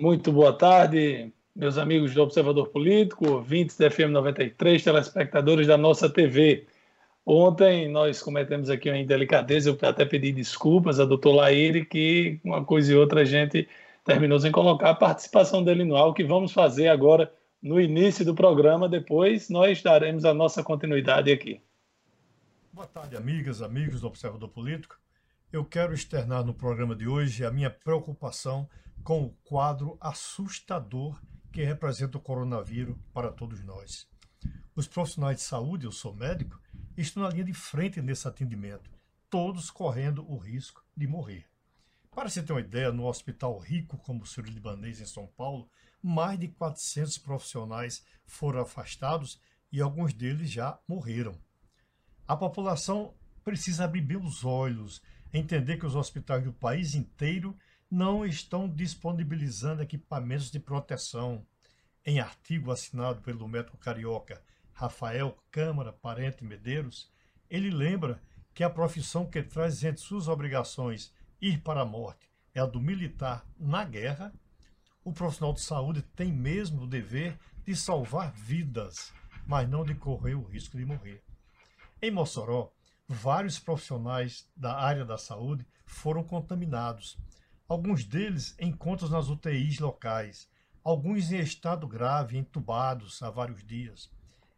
Muito boa tarde, meus amigos do Observador Político, ouvintes da FM 93, telespectadores da nossa TV. Ontem nós cometemos aqui uma indelicadeza, eu até pedi desculpas a doutor Laire, que uma coisa e outra a gente terminou sem colocar a participação dele no ar, o que vamos fazer agora no início do programa, depois nós daremos a nossa continuidade aqui. Boa tarde, amigas, amigos do Observador Político. Eu quero externar no programa de hoje a minha preocupação com o quadro assustador que representa o coronavírus para todos nós. Os profissionais de saúde, eu sou médico, estão na linha de frente nesse atendimento, todos correndo o risco de morrer. Para se ter uma ideia, no hospital rico como o Sírio Libanês em São Paulo, mais de 400 profissionais foram afastados e alguns deles já morreram. A população precisa abrir bem os olhos, entender que os hospitais do país inteiro não estão disponibilizando equipamentos de proteção. Em artigo assinado pelo médico carioca Rafael Câmara Parente Medeiros, ele lembra que a profissão que traz entre suas obrigações ir para a morte é a do militar na guerra, o profissional de saúde tem mesmo o dever de salvar vidas, mas não de correr o risco de morrer. Em Mossoró, vários profissionais da área da saúde foram contaminados. Alguns deles encontram nas UTIs locais, alguns em estado grave, entubados há vários dias.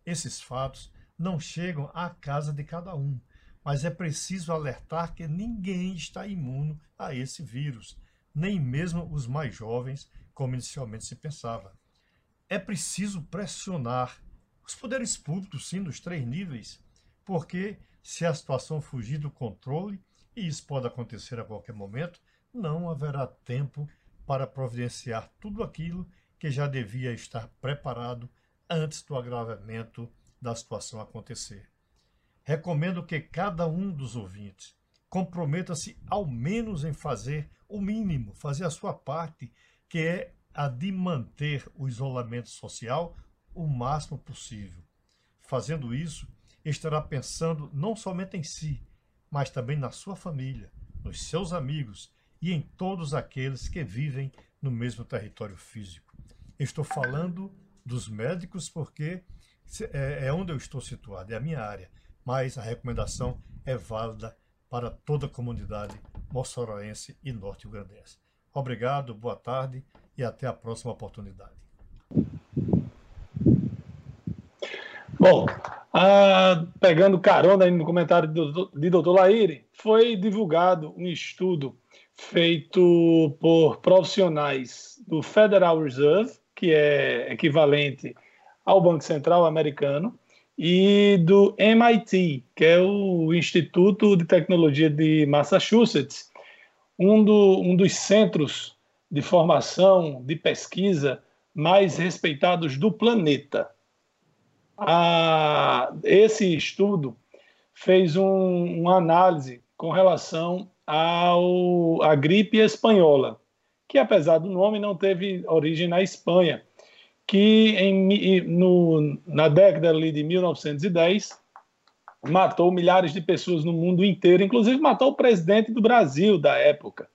Esses fatos não chegam à casa de cada um, mas é preciso alertar que ninguém está imune a esse vírus, nem mesmo os mais jovens, como inicialmente se pensava. É preciso pressionar os poderes públicos, sim, nos três níveis, porque se a situação fugir do controle, e isso pode acontecer a qualquer momento, não haverá tempo para providenciar tudo aquilo que já devia estar preparado antes do agravamento da situação acontecer. Recomendo que cada um dos ouvintes comprometa-se ao menos em fazer o mínimo, fazer a sua parte, que é a de manter o isolamento social o máximo possível. Fazendo isso, estará pensando não somente em si, mas também na sua família, nos seus amigos e em todos aqueles que vivem no mesmo território físico. Estou falando dos médicos, porque é, é onde eu estou situado, é a minha área. Mas a recomendação é válida para toda a comunidade moçoroense e norte-grandense. Obrigado, boa tarde e até a próxima oportunidade. Bom, ah, pegando carona no comentário do, de Dr. Laire, foi divulgado um estudo feito por profissionais do Federal Reserve que é equivalente ao Banco Central americano, e do MIT, que é o Instituto de Tecnologia de Massachusetts, um, do, um dos centros de formação, de pesquisa mais respeitados do planeta. A, esse estudo fez um, uma análise com relação ao, à gripe espanhola, que apesar do nome não teve origem na Espanha, que em, no, na década de 1910 matou milhares de pessoas no mundo inteiro, inclusive matou o presidente do Brasil da época.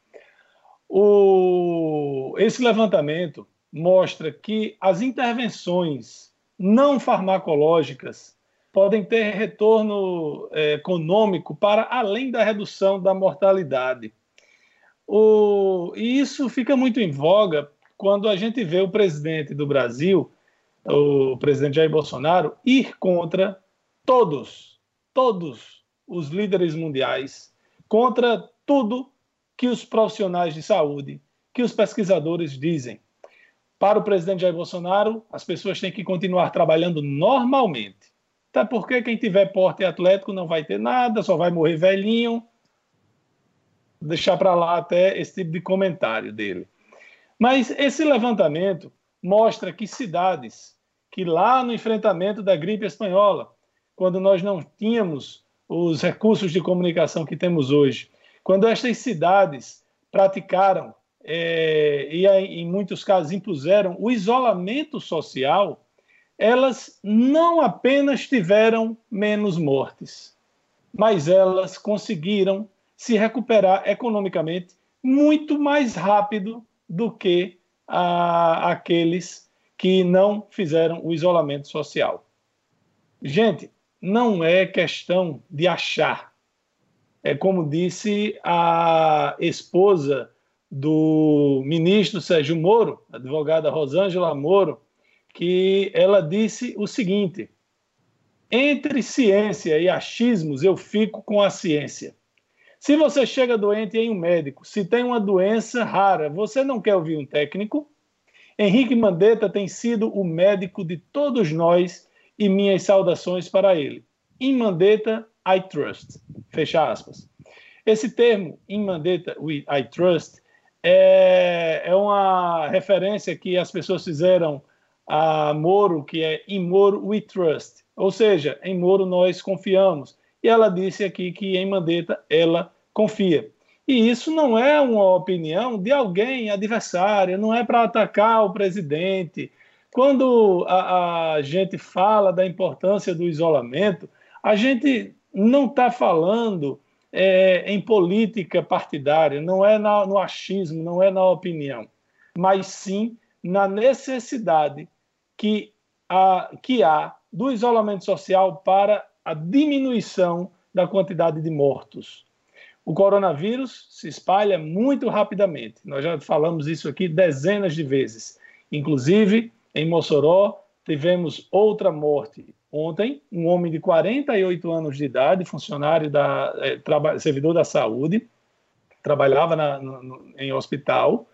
O, esse levantamento mostra que as intervenções não farmacológicas podem ter retorno é, econômico para além da redução da mortalidade. O, e isso fica muito em voga quando a gente vê o presidente do Brasil, o presidente Jair Bolsonaro, ir contra todos, todos os líderes mundiais, contra tudo que os profissionais de saúde, que os pesquisadores dizem. Para o presidente Jair Bolsonaro, as pessoas têm que continuar trabalhando normalmente. Até porque quem tiver porte atlético não vai ter nada, só vai morrer velhinho, deixar para lá até esse tipo de comentário dele. Mas esse levantamento mostra que cidades que lá no enfrentamento da gripe espanhola, quando nós não tínhamos os recursos de comunicação que temos hoje, quando estas cidades praticaram é, e em muitos casos impuseram o isolamento social, elas não apenas tiveram menos mortes, mas elas conseguiram se recuperar economicamente muito mais rápido do que a, aqueles que não fizeram o isolamento social. Gente, não é questão de achar. É como disse a esposa do ministro Sérgio Moro, a advogada Rosângela Moro, que ela disse o seguinte: entre ciência e achismos, eu fico com a ciência. Se você chega doente em um médico, se tem uma doença rara, você não quer ouvir um técnico? Henrique Mandetta tem sido o médico de todos nós e minhas saudações para ele. In Mandetta, I trust. Fecha aspas. Esse termo, in Mandetta, I trust, é, é uma referência que as pessoas fizeram a Moro, que é in Moro we trust. Ou seja, em Moro nós confiamos. E ela disse aqui que em Mandetta ela confia. E isso não é uma opinião de alguém adversária, não é para atacar o presidente, quando a, a gente fala da importância do isolamento, a gente não está falando é, em política partidária, não é na, no achismo, não é na opinião, mas sim na necessidade que, que há do isolamento social para a diminuição da quantidade de mortos. O coronavírus se espalha muito rapidamente. Nós já falamos isso aqui dezenas de vezes. Inclusive, em Mossoró, tivemos outra morte ontem, um homem de 48 anos de idade, funcionário da é, servidor da saúde, trabalhava na, no, em hospital,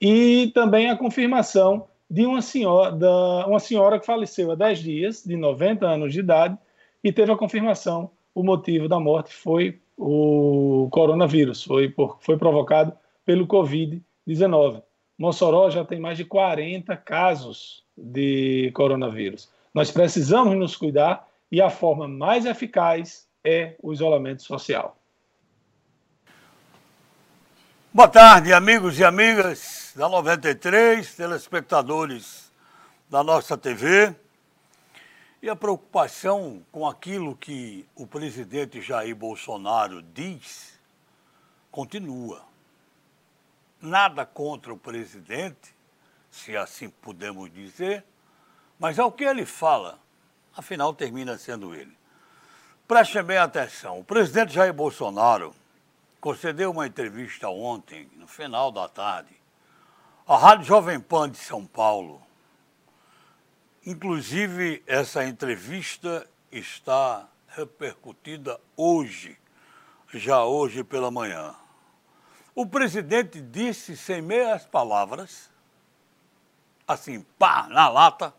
e também a confirmação de uma senhora, da, uma senhora que faleceu há 10 dias, de 90 anos de idade, e teve a confirmação, o motivo da morte foi o coronavírus, foi, por, foi provocado pelo Covid-19. Mossoró já tem mais de 40 casos de coronavírus. Nós precisamos nos cuidar e a forma mais eficaz é o isolamento social. Boa tarde, amigos e amigas da 93, telespectadores da nossa TV. E a preocupação com aquilo que o presidente Jair Bolsonaro diz continua nada contra o presidente, se assim podemos dizer, mas ao que ele fala, afinal termina sendo ele. Prestem bem atenção, o presidente Jair Bolsonaro concedeu uma entrevista ontem, no final da tarde, à Rádio Jovem Pan de São Paulo. Inclusive, essa entrevista está repercutida hoje, já hoje pela manhã. O presidente disse sem meias palavras, assim, pá, na lata,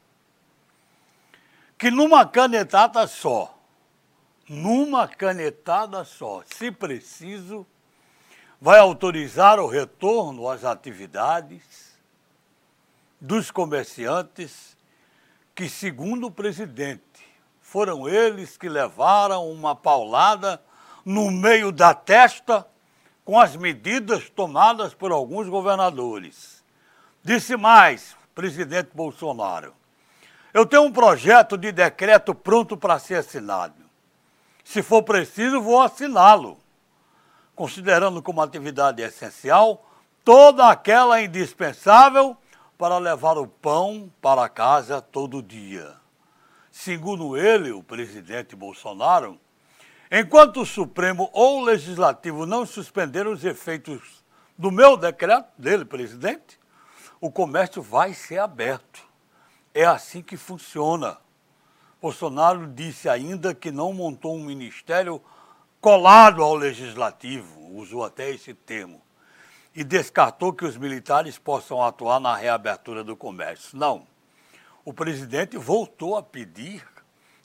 que numa canetada só, numa canetada só, se preciso, vai autorizar o retorno às atividades dos comerciantes que, segundo o presidente, foram eles que levaram uma paulada no meio da testa com as medidas tomadas por alguns governadores. Disse mais, presidente Bolsonaro: Eu tenho um projeto de decreto pronto para ser assinado. Se for preciso, vou assiná-lo, considerando como atividade essencial toda aquela indispensável para levar o pão para casa todo dia. Segundo ele, o presidente Bolsonaro, Enquanto o Supremo ou o Legislativo não suspenderam os efeitos do meu decreto, dele, presidente, o comércio vai ser aberto. É assim que funciona. Bolsonaro disse ainda que não montou um ministério colado ao legislativo, usou até esse termo, e descartou que os militares possam atuar na reabertura do comércio. Não. O presidente voltou a pedir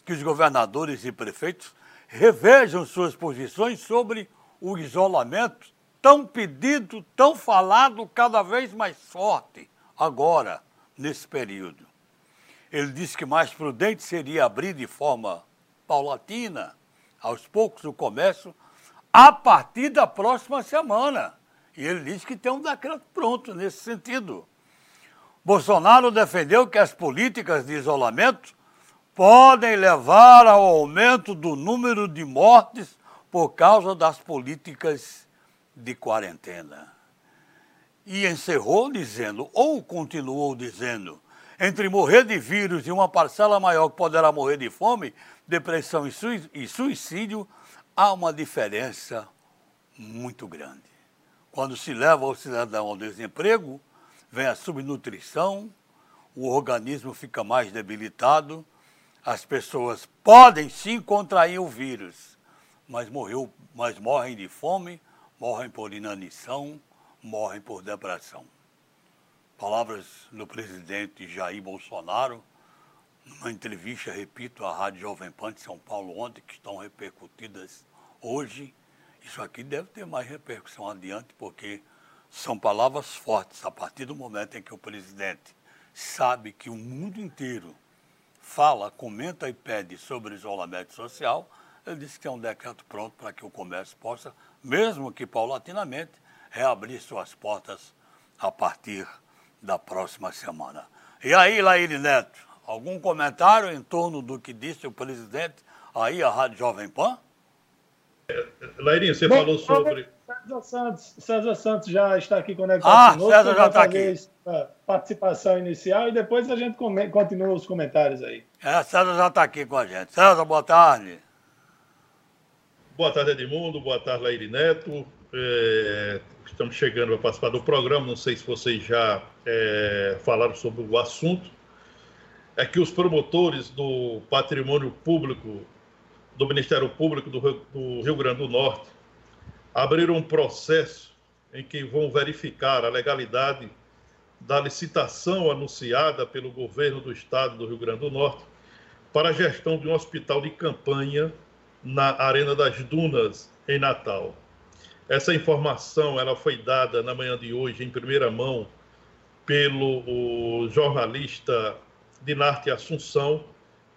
que os governadores e prefeitos revejam suas posições sobre o isolamento tão pedido, tão falado, cada vez mais forte agora, nesse período. Ele disse que mais prudente seria abrir de forma paulatina, aos poucos, o comércio, a partir da próxima semana. E ele disse que tem um decreto pronto nesse sentido. Bolsonaro defendeu que as políticas de isolamento podem levar ao aumento do número de mortes por causa das políticas de quarentena. e encerrou dizendo, ou continuou dizendo, entre morrer de vírus e uma parcela maior que poderá morrer de fome, depressão e suicídio, há uma diferença muito grande. Quando se leva o cidadão ao desemprego, vem a subnutrição, o organismo fica mais debilitado, as pessoas podem sim contrair o vírus, mas, morreu, mas morrem de fome, morrem por inanição, morrem por depressão. Palavras do presidente Jair Bolsonaro, numa entrevista, repito, à Rádio Jovem Pan de São Paulo ontem, que estão repercutidas hoje. Isso aqui deve ter mais repercussão adiante, porque são palavras fortes. A partir do momento em que o presidente sabe que o mundo inteiro fala, comenta e pede sobre isolamento social, ele disse que é um decreto pronto para que o comércio possa, mesmo que paulatinamente, reabrir suas portas a partir da próxima semana. E aí, Laíri Neto, algum comentário em torno do que disse o presidente aí à Rádio Jovem Pan? Lairinho, você Bom, falou sobre. César Santos, César Santos já está aqui conectado ah, conosco. César já está aqui. Participação inicial e depois a gente continua os comentários aí. É, César já está aqui com a gente. César, boa tarde. Boa tarde, Edmundo. Boa tarde, Laíri Neto. É, estamos chegando para participar do programa. Não sei se vocês já é, falaram sobre o assunto. É que os promotores do patrimônio público do Ministério Público do Rio, do Rio Grande do Norte abriram um processo em que vão verificar a legalidade da licitação anunciada pelo governo do estado do Rio Grande do Norte para a gestão de um hospital de campanha na Arena das Dunas, em Natal. Essa informação ela foi dada na manhã de hoje, em primeira mão, pelo jornalista Dinarte Assunção,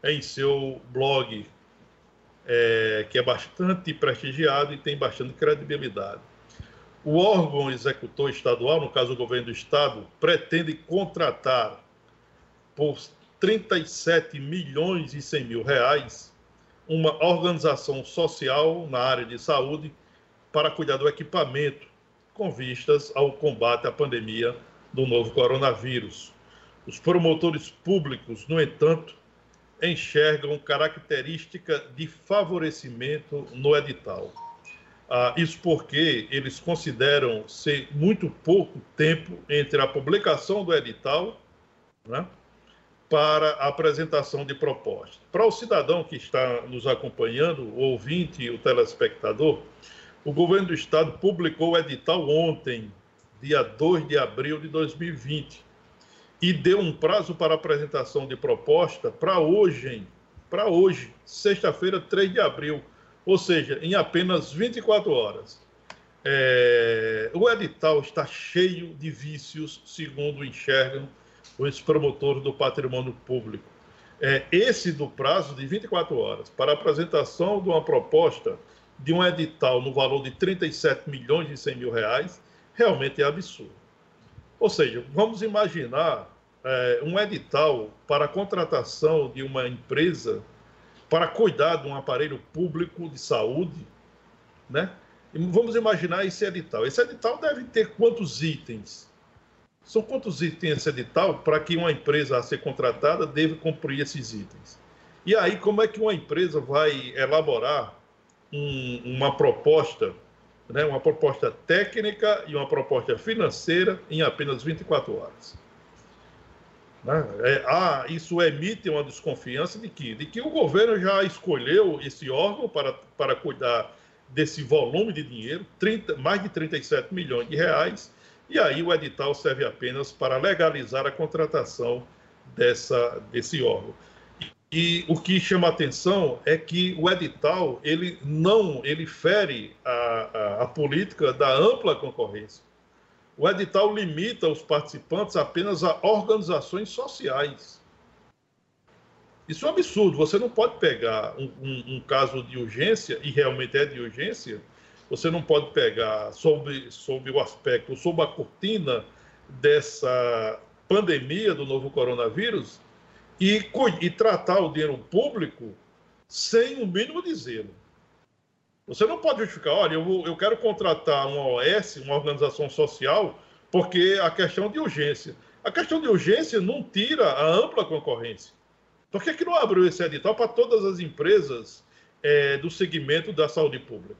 em seu blog é, que é bastante prestigiado e tem bastante credibilidade. O órgão executor estadual, no caso o governo do estado, pretende contratar por 37 milhões e 100 mil reais uma organização social na área de saúde para cuidar do equipamento com vistas ao combate à pandemia do novo coronavírus. Os promotores públicos, no entanto, enxergam característica de favorecimento no edital. Ah, isso porque eles consideram ser muito pouco tempo entre a publicação do edital né, para a apresentação de proposta. Para o cidadão que está nos acompanhando, o ouvinte, o telespectador, o governo do estado publicou o edital ontem, dia 2 de abril de 2020 e deu um prazo para apresentação de proposta para hoje, para hoje, sexta-feira, 3 de abril, ou seja, em apenas 24 horas. É, o edital está cheio de vícios, segundo enxergam os promotores do patrimônio público. É, esse do prazo de 24 horas para apresentação de uma proposta de um edital no valor de 37 milhões e 100 mil reais realmente é absurdo. Ou seja, vamos imaginar é, um edital para a contratação de uma empresa para cuidar de um aparelho público de saúde, né? E vamos imaginar esse edital. Esse edital deve ter quantos itens? São quantos itens esse edital para que uma empresa a ser contratada deve cumprir esses itens? E aí, como é que uma empresa vai elaborar um, uma proposta né, uma proposta técnica e uma proposta financeira em apenas 24 horas. Né? É, ah, isso emite uma desconfiança de que, de que o governo já escolheu esse órgão para, para cuidar desse volume de dinheiro, 30, mais de 37 milhões de reais, e aí o edital serve apenas para legalizar a contratação dessa, desse órgão. E o que chama atenção é que o edital ele não ele fere a, a, a, política da ampla concorrência. O edital limita os participantes apenas a organizações sociais. Isso é um absurdo. Você não pode pegar um, um, um caso de urgência, e realmente é de urgência, você não pode pegar sob, sob o aspecto, sob a cortina dessa pandemia do novo coronavírus e, e tratar o dinheiro público sem o mínimo de zelo. Você não pode justificar, olha, eu, eu quero contratar uma OS, uma organização social, porque a questão de urgência. A questão de urgência não tira a ampla concorrência. Por que, que não abriu esse edital para todas as empresas é, do segmento da saúde pública?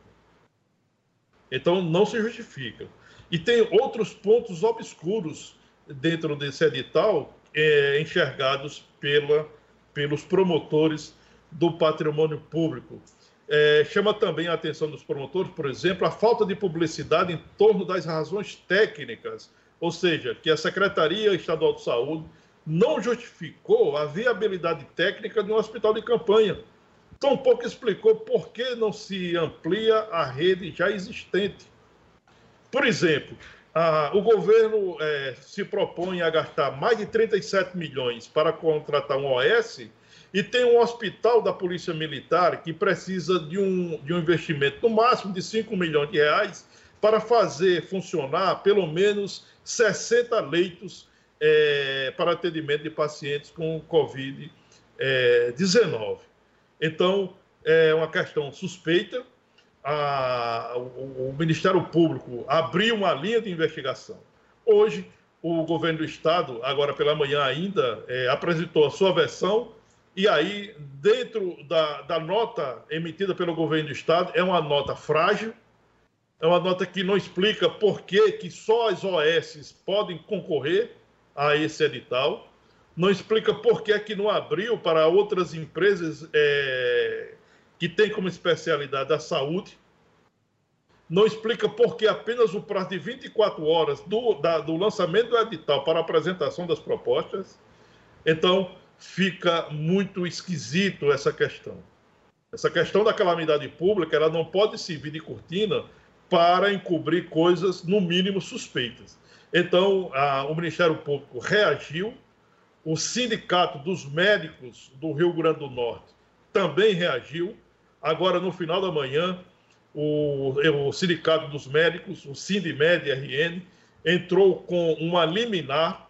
Então, não se justifica. E tem outros pontos obscuros dentro desse edital é, enxergados pela, pelos promotores do patrimônio público. É, chama também a atenção dos promotores, por exemplo, a falta de publicidade em torno das razões técnicas, ou seja, que a Secretaria Estadual de Saúde não justificou a viabilidade técnica de um hospital de campanha. Tampouco explicou por que não se amplia a rede já existente. Por exemplo, a, o governo é, se propõe a gastar mais de 37 milhões para contratar um OS e tem um hospital da Polícia Militar que precisa de um, de um investimento no máximo de 5 milhões de reais para fazer funcionar pelo menos 60 leitos é, para atendimento de pacientes com Covid-19. É, então, é uma questão suspeita. A, o, o Ministério Público abriu uma linha de investigação. Hoje, o governo do Estado, agora pela manhã ainda, é, apresentou a sua versão e aí, dentro da, da nota emitida pelo governo do Estado, é uma nota frágil, é uma nota que não explica por que, que só as OS podem concorrer a esse edital, não explica por que, que não abriu para outras empresas é, que têm como especialidade a saúde, não explica por que apenas o prazo de 24 horas do, da, do lançamento do edital para apresentação das propostas. Então, fica muito esquisito essa questão. Essa questão da calamidade pública, ela não pode servir de cortina para encobrir coisas, no mínimo, suspeitas. Então, a, o Ministério Público reagiu, o Sindicato dos Médicos do Rio Grande do Norte também reagiu. Agora, no final da manhã, o, o Sindicato dos Médicos, o Sindimed RN, entrou com uma liminar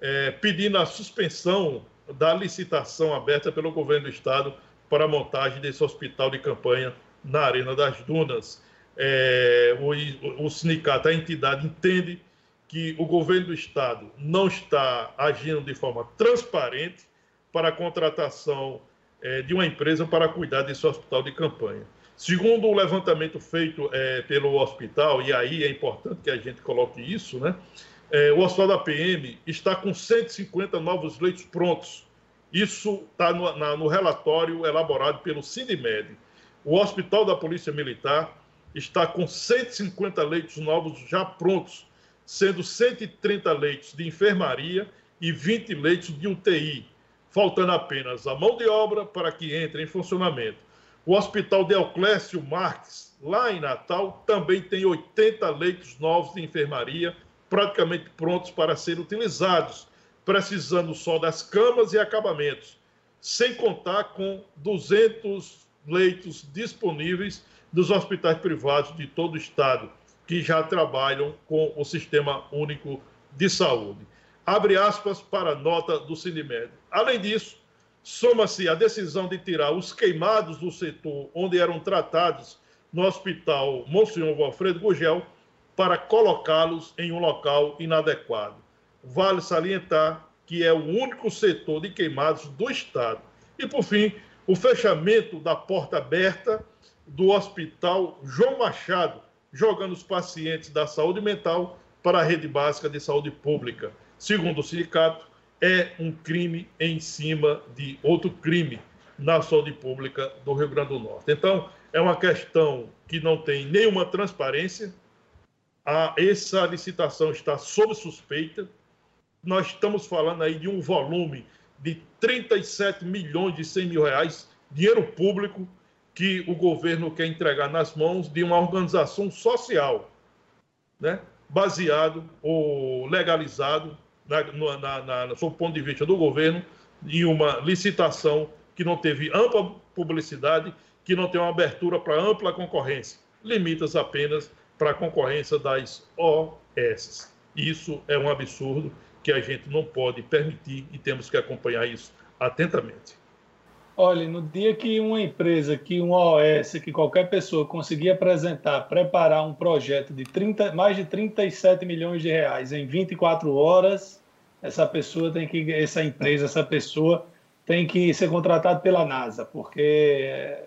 é, pedindo a suspensão da licitação aberta pelo governo do estado para a montagem desse hospital de campanha na Arena das Dunas. É, o, o sindicato, a entidade entende que o governo do estado não está agindo de forma transparente para a contratação é, de uma empresa para cuidar desse hospital de campanha. Segundo o levantamento feito é, pelo hospital, e aí é importante que a gente coloque isso, né? É, o Hospital da PM está com 150 novos leitos prontos. Isso está no, no, relatório elaborado pelo Sindimed. O Hospital da Polícia Militar está com 150 leitos novos já prontos, sendo 130 leitos de enfermaria e 20 leitos de UTI, faltando apenas a mão de obra para que entre em funcionamento. O Hospital Deoclésio Marques, lá em Natal, também tem 80 leitos novos de enfermaria praticamente prontos para serem utilizados, precisando só das camas e acabamentos, sem contar com 200 leitos disponíveis dos hospitais privados de todo o estado, que já trabalham com o Sistema Único de Saúde. Abre aspas para a nota do Sindimed. Além disso, soma-se a decisão de tirar os queimados do setor onde eram tratados no Hospital Monsenhor Alfredo Gugel para colocá-los em um local inadequado. Vale salientar que é o único setor de queimados do Estado. E, por fim, o fechamento da porta aberta do Hospital João Machado, jogando os pacientes da saúde mental para a rede básica de saúde pública. Segundo o sindicato, é um crime em cima de outro crime na saúde pública do Rio Grande do Norte. Então, é uma questão que não tem nenhuma transparência, a, essa licitação está sob suspeita. Nós estamos falando aí de um volume de 37 milhões de 100 mil reais, dinheiro público, que o governo quer entregar nas mãos de uma organização social, né? baseado ou legalizado, na, na, na, no ponto de vista do governo, em uma licitação que não teve ampla publicidade, que não tem uma abertura para ampla concorrência, limitas apenas para a concorrência das OS. Isso é um absurdo que a gente não pode permitir e temos que acompanhar isso atentamente. Olha, no dia que uma empresa, que um OS, que qualquer pessoa conseguir apresentar, preparar um projeto de 30, mais de 37 milhões de reais em 24 horas, essa pessoa tem que, essa empresa, essa pessoa tem que ser contratada pela NASA, porque é,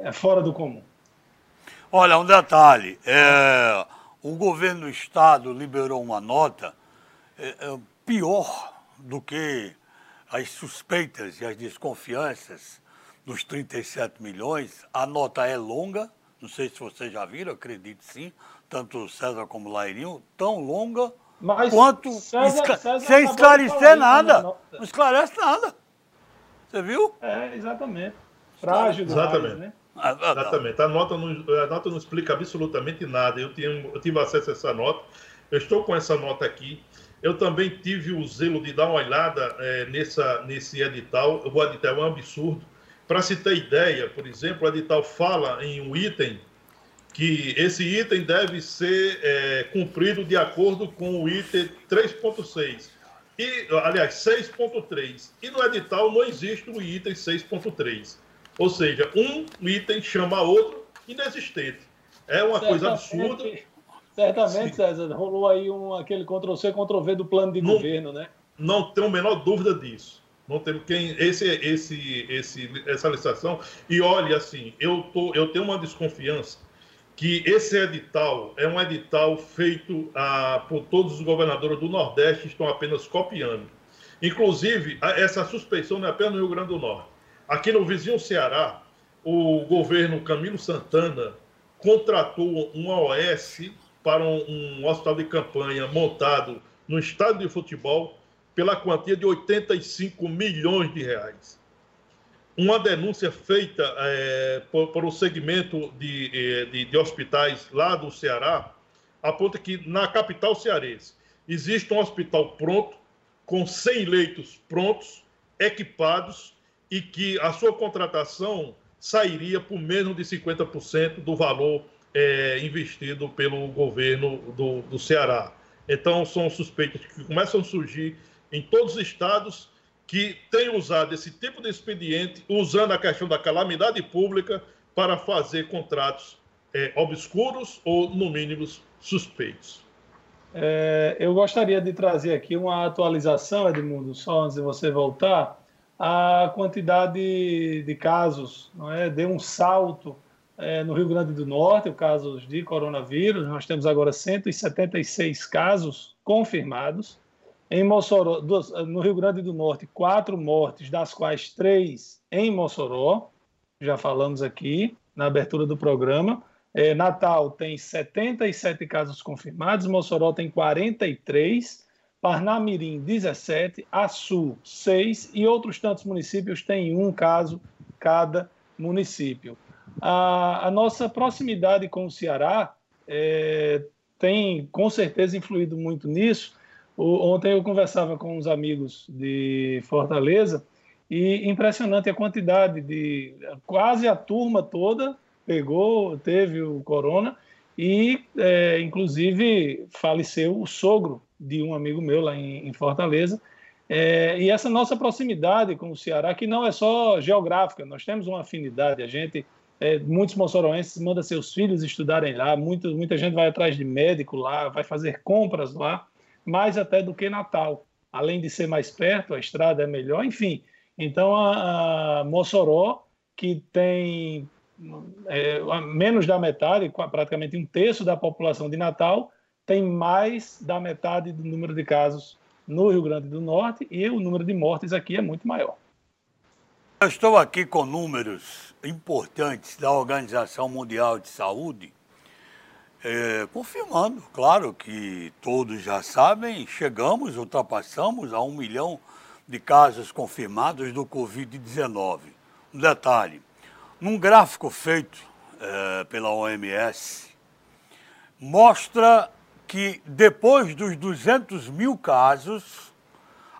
é fora do comum. Olha, um detalhe, é, o governo do estado liberou uma nota é, é pior do que as suspeitas e as desconfianças dos 37 milhões, a nota é longa, não sei se vocês já viram, acredito sim, tanto César como Lairinho, tão longa Mas quanto César, esca César sem esclarecer nada. Não esclarece nada. Você viu? É, exatamente. Frágil Exatamente. né? Ah, exatamente. A nota, não, a nota não explica absolutamente nada. Eu, tinha, eu tive acesso a essa nota. Eu estou com essa nota aqui. Eu também tive o zelo de dar uma olhada é, nessa, nesse edital. O edital é um absurdo. Para se ter ideia, por exemplo, o edital fala em um item que esse item deve ser é, cumprido de acordo com o item 3.6. E, aliás, 6.3. E no edital não existe o item 6.3. Ou seja, um item chama outro inexistente. É uma coisa absurda. Certamente, César, rolou aí um, aquele Ctrl-C, Ctrl-V do plano de não, governo, né? Não tenho a menor dúvida disso. Não tem quem esse esse esse essa licitação e olha assim, eu tô eu tenho uma desconfiança que esse edital é um edital feito ah, por todos os governadores do Nordeste estão apenas copiando. Inclusive, essa suspeição não é apenas no Rio Grande do Norte. Aqui no vizinho Ceará, o governo Camilo Santana contratou um OS para um, um hospital de campanha montado no estádio de futebol pela quantia de 85 milhões de reais. Uma denúncia feita é, por, por o segmento de, é, de, de hospitais lá do Ceará aponta que na capital cearense existe um hospital pronto, com 100 leitos prontos, equipados, e que a sua contratação sairia por menos de 50% do valor é, investido pelo governo do, do Ceará. Então, são suspeitas que começam a surgir em todos os estados que têm usado esse tipo de expediente, usando a questão da calamidade pública para fazer contratos é, obscuros ou, no mínimo, suspeitos. É, eu gostaria de trazer aqui uma atualização, Edmundo, só antes de você voltar. A quantidade de casos não é, deu um salto é, no Rio Grande do Norte, o casos de coronavírus. Nós temos agora 176 casos confirmados. Em Mossoró, no Rio Grande do Norte, quatro mortes, das quais três em Mossoró. Já falamos aqui na abertura do programa. É, Natal tem 77 casos confirmados, Mossoró tem 43, Parnamirim 17, Açu 6 e outros tantos municípios têm um caso cada município. A, a nossa proximidade com o Ceará é, tem com certeza influído muito nisso. O, ontem eu conversava com uns amigos de Fortaleza e impressionante a quantidade de quase a turma toda pegou, teve o corona e é, inclusive faleceu o sogro de um amigo meu lá em, em Fortaleza. É, e essa nossa proximidade com o Ceará, que não é só geográfica, nós temos uma afinidade, a gente é, muitos moçoroenses mandam seus filhos estudarem lá, muito, muita gente vai atrás de médico lá, vai fazer compras lá, mais até do que Natal. Além de ser mais perto, a estrada é melhor, enfim. Então, a, a Mossoró, que tem é, menos da metade, praticamente um terço da população de Natal, tem mais da metade do número de casos no Rio Grande do Norte e o número de mortes aqui é muito maior. Eu estou aqui com números importantes da Organização Mundial de Saúde, é, confirmando, claro que todos já sabem, chegamos, ultrapassamos a um milhão de casos confirmados do Covid-19. Um detalhe, num gráfico feito é, pela OMS, mostra que depois dos 200 mil casos,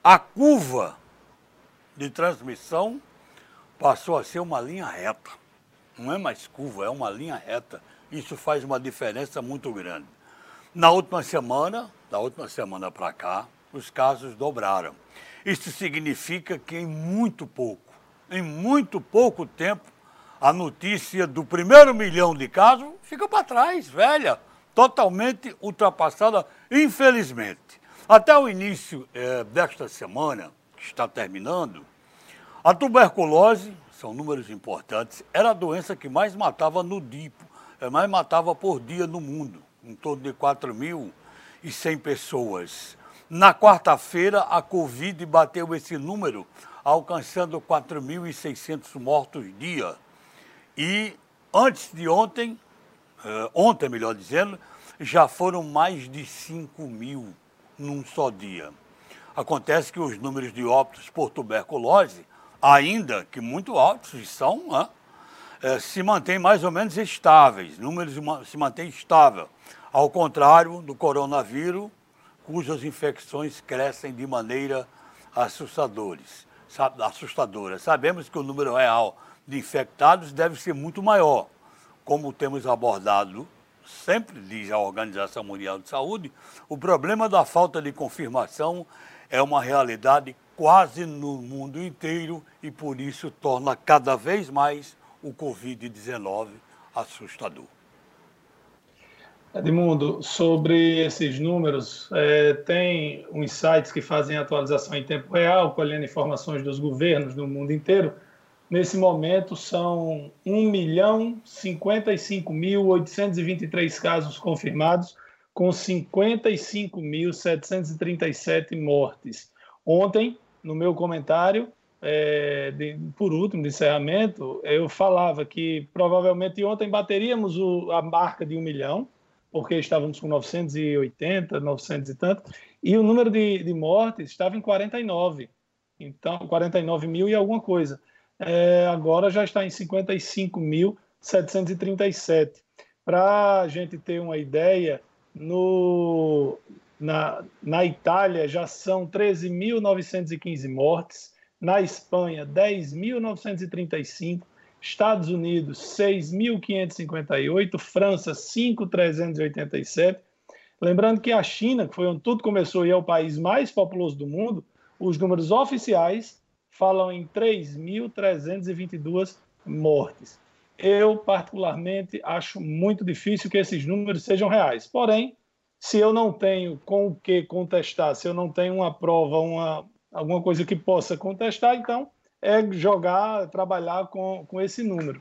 a curva de transmissão passou a ser uma linha reta. Não é mais curva, é uma linha reta. Isso faz uma diferença muito grande. Na última semana, da última semana para cá, os casos dobraram. Isso significa que em muito pouco, em muito pouco tempo, a notícia do primeiro milhão de casos fica para trás, velha, totalmente ultrapassada, infelizmente. Até o início é, desta semana, que está terminando, a tuberculose, são números importantes, era a doença que mais matava no DIPO, é, mais matava por dia no mundo, em torno de 4.100 pessoas. Na quarta-feira, a Covid bateu esse número, alcançando 4.600 mortos dia. E antes de ontem, uh, ontem melhor dizendo, já foram mais de 5 mil num só dia. Acontece que os números de óbitos por tuberculose, ainda que muito altos, são, né, é, se mantêm mais ou menos estáveis, números se mantêm estável. Ao contrário do coronavírus, cujas infecções crescem de maneira assustadores, assustadora. Sabemos que o número real de infectados deve ser muito maior. Como temos abordado, sempre diz a Organização Mundial de Saúde, o problema da falta de confirmação é uma realidade quase no mundo inteiro e por isso torna cada vez mais o Covid-19 assustador. Edmundo, sobre esses números, é, tem uns sites que fazem atualização em tempo real, colhendo informações dos governos no mundo inteiro. Nesse momento, são 1 milhão 55.823 casos confirmados, com 55.737 mortes. Ontem, no meu comentário, é, de, por último, de encerramento, eu falava que provavelmente ontem bateríamos o, a marca de um milhão, porque estávamos com 980, 900 e tanto, e o número de, de mortes estava em 49, então 49 mil e alguma coisa. É, agora já está em 55.737. Para a gente ter uma ideia, no, na, na Itália já são 13.915 mortes, na Espanha 10.935, Estados Unidos 6.558, França 5.387. Lembrando que a China, que foi onde tudo começou e é o país mais populoso do mundo, os números oficiais falam em 3.322 mortes. Eu, particularmente, acho muito difícil que esses números sejam reais. Porém, se eu não tenho com o que contestar, se eu não tenho uma prova, uma, alguma coisa que possa contestar, então é jogar, trabalhar com, com esse número.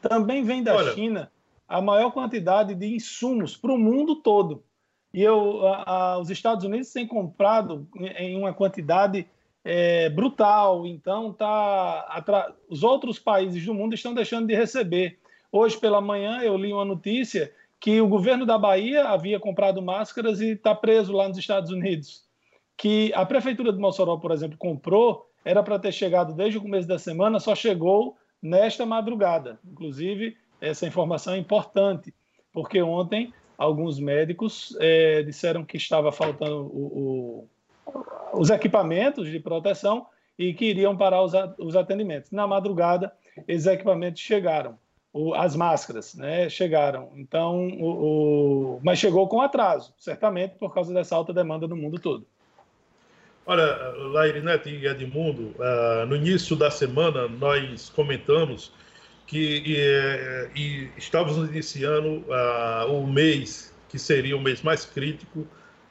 Também vem da Olha. China a maior quantidade de insumos para o mundo todo. E eu, a, a, os Estados Unidos têm comprado em uma quantidade é, brutal, então tá, os outros países do mundo estão deixando de receber. Hoje pela manhã eu li uma notícia que o governo da Bahia havia comprado máscaras e está preso lá nos Estados Unidos. Que a prefeitura de Mossoró, por exemplo, comprou era para ter chegado desde o começo da semana, só chegou nesta madrugada. Inclusive, essa informação é importante, porque ontem alguns médicos é, disseram que estava faltando o, o, os equipamentos de proteção e que iriam parar os, os atendimentos. Na madrugada, esses equipamentos chegaram, o, as máscaras né, chegaram. Então, o, mas chegou com atraso, certamente por causa dessa alta demanda no mundo todo. Olha, Lairinete e Edmundo, uh, no início da semana nós comentamos que e, e estávamos iniciando uh, o mês que seria o mês mais crítico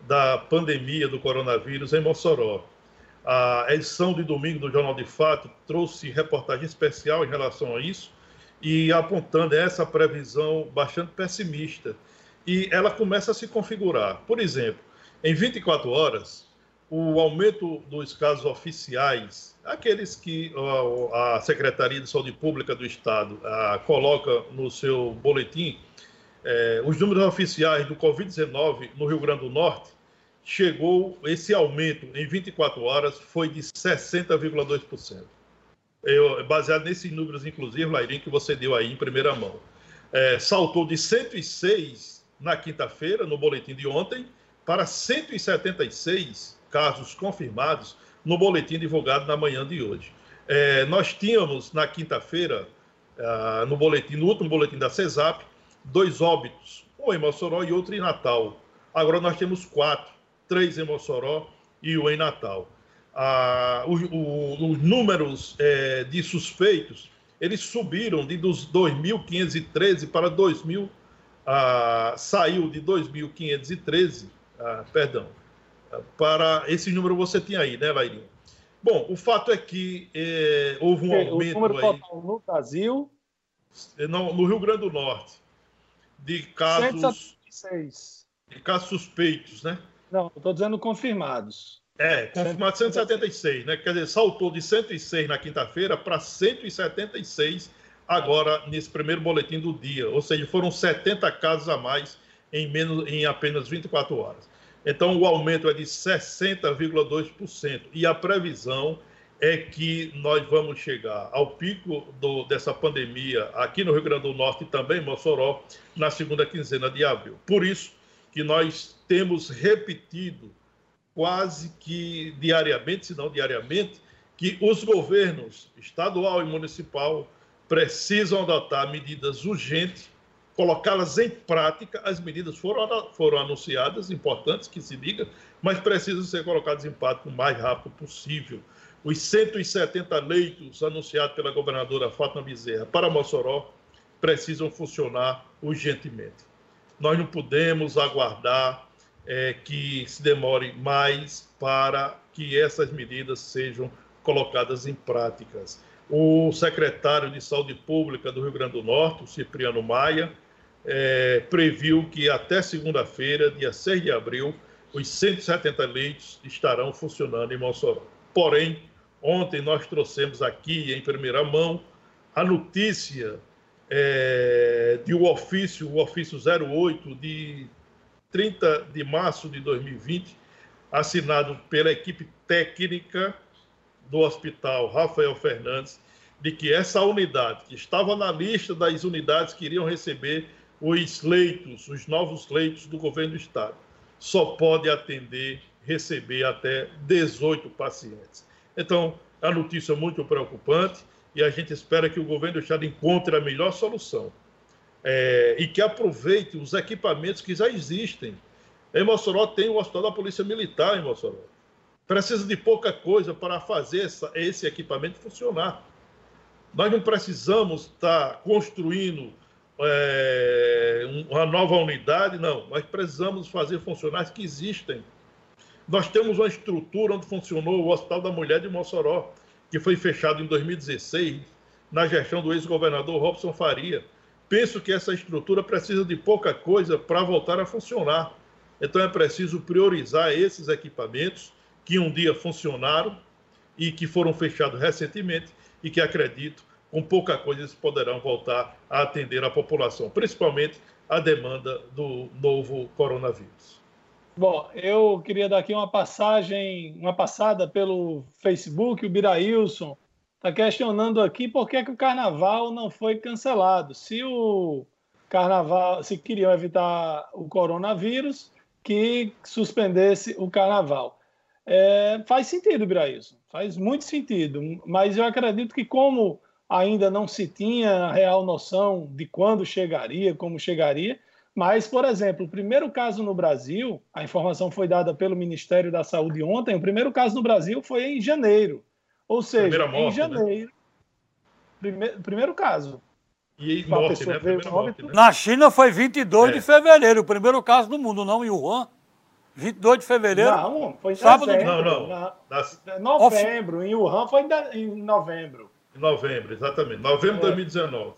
da pandemia do coronavírus em Mossoró. A edição de domingo do Jornal de Fato trouxe reportagem especial em relação a isso e apontando essa previsão bastante pessimista. E ela começa a se configurar. Por exemplo, em 24 horas, o aumento dos casos oficiais, aqueles que a Secretaria de Saúde Pública do Estado coloca no seu boletim, é, os números oficiais do Covid-19 no Rio Grande do Norte chegou, esse aumento em 24 horas foi de 60,2%. Eu, baseado nesses números, inclusive, Lairim, que você deu aí em primeira mão. É, saltou de 106 na quinta-feira, no boletim de ontem, para 176 casos confirmados no boletim divulgado na manhã de hoje. É, nós tínhamos na quinta-feira, ah, no boletim, no último boletim da CESAP, dois óbitos, um em Mossoró e outro em Natal. Agora nós temos quatro, três em Mossoró e um em Natal. A, o, o, os números é, de suspeitos eles subiram de dos 2.513 para 2.000, ah, saiu de 2.513, ah, perdão, para esse número você tinha aí, né, Lairinho? Bom, o fato é que é, houve um aumento o número aí, total no Brasil, no, no Rio Grande do Norte, de casos, 176. de casos suspeitos, né? Não, estou dizendo confirmados. É, confirmado 176, né? Quer dizer, saltou de 106 na quinta-feira para 176 agora nesse primeiro boletim do dia. Ou seja, foram 70 casos a mais em, menos, em apenas 24 horas. Então, o aumento é de 60,2%. E a previsão é que nós vamos chegar ao pico do, dessa pandemia aqui no Rio Grande do Norte e também em Mossoró na segunda quinzena de abril. Por isso que nós temos repetido quase que diariamente, se não diariamente, que os governos estadual e municipal precisam adotar medidas urgentes, colocá-las em prática. As medidas foram, foram anunciadas, importantes que se diga, mas precisam ser colocadas em prática o mais rápido possível. Os 170 leitos anunciados pela governadora Fátima Bezerra para Mossoró precisam funcionar urgentemente. Nós não podemos aguardar é, que se demore mais para que essas medidas sejam colocadas em práticas. O secretário de Saúde Pública do Rio Grande do Norte, o Cipriano Maia, é, previu que até segunda-feira, dia 6 de abril, os 170 leitos estarão funcionando em Mossoró. Porém, ontem nós trouxemos aqui, em primeira mão, a notícia é, de um ofício, o ofício 08 de 30 de março de 2020, assinado pela equipe técnica do Hospital Rafael Fernandes, de que essa unidade, que estava na lista das unidades que iriam receber os leitos, os novos leitos do governo do estado, só pode atender, receber até 18 pacientes. Então, a notícia é muito preocupante e a gente espera que o governo do estado encontre a melhor solução é, e que aproveite os equipamentos que já existem. Em Mossoró tem o Hospital da Polícia Militar em Mossoró. Precisa de pouca coisa para fazer essa, esse equipamento funcionar. Nós não precisamos estar construindo é, uma nova unidade, não. Nós precisamos fazer funcionar que existem. Nós temos uma estrutura onde funcionou o Hospital da Mulher de Mossoró, que foi fechado em 2016, na gestão do ex-governador Robson Faria penso que essa estrutura precisa de pouca coisa para voltar a funcionar. Então é preciso priorizar esses equipamentos que um dia funcionaram e que foram fechados recentemente e que acredito com pouca coisa eles poderão voltar a atender a população, principalmente a demanda do novo coronavírus. Bom, eu queria dar aqui uma passagem, uma passada pelo Facebook, o Birailson está questionando aqui por que, que o carnaval não foi cancelado. Se o carnaval, se queriam evitar o coronavírus, que suspendesse o carnaval. É, faz sentido, Brailson, faz muito sentido, mas eu acredito que como ainda não se tinha real noção de quando chegaria, como chegaria, mas, por exemplo, o primeiro caso no Brasil, a informação foi dada pelo Ministério da Saúde ontem, o primeiro caso no Brasil foi em janeiro. Ou seja, morte, em né? janeiro, né? primeiro, primeiro caso. E morte, né? Morte, né? Na China foi 22 é. de fevereiro, o primeiro caso do mundo, não em Wuhan. 22 de fevereiro. Não, foi em sábado. Dezembro, não, não. Na, novembro. Em Wuhan foi em novembro. Em novembro, exatamente. Novembro de é. 2019.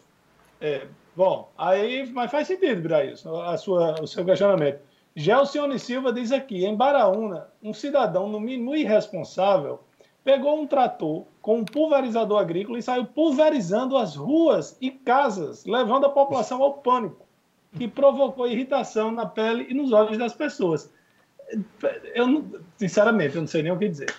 É. Bom, aí, mas faz sentido, Brailson, a sua, o seu questionamento. Gelcione Silva diz aqui, em Baraúna, um cidadão, no mínimo irresponsável, pegou um trator com um pulverizador agrícola e saiu pulverizando as ruas e casas, levando a população ao pânico, que provocou irritação na pele e nos olhos das pessoas. Eu, sinceramente, eu não sei nem o que dizer.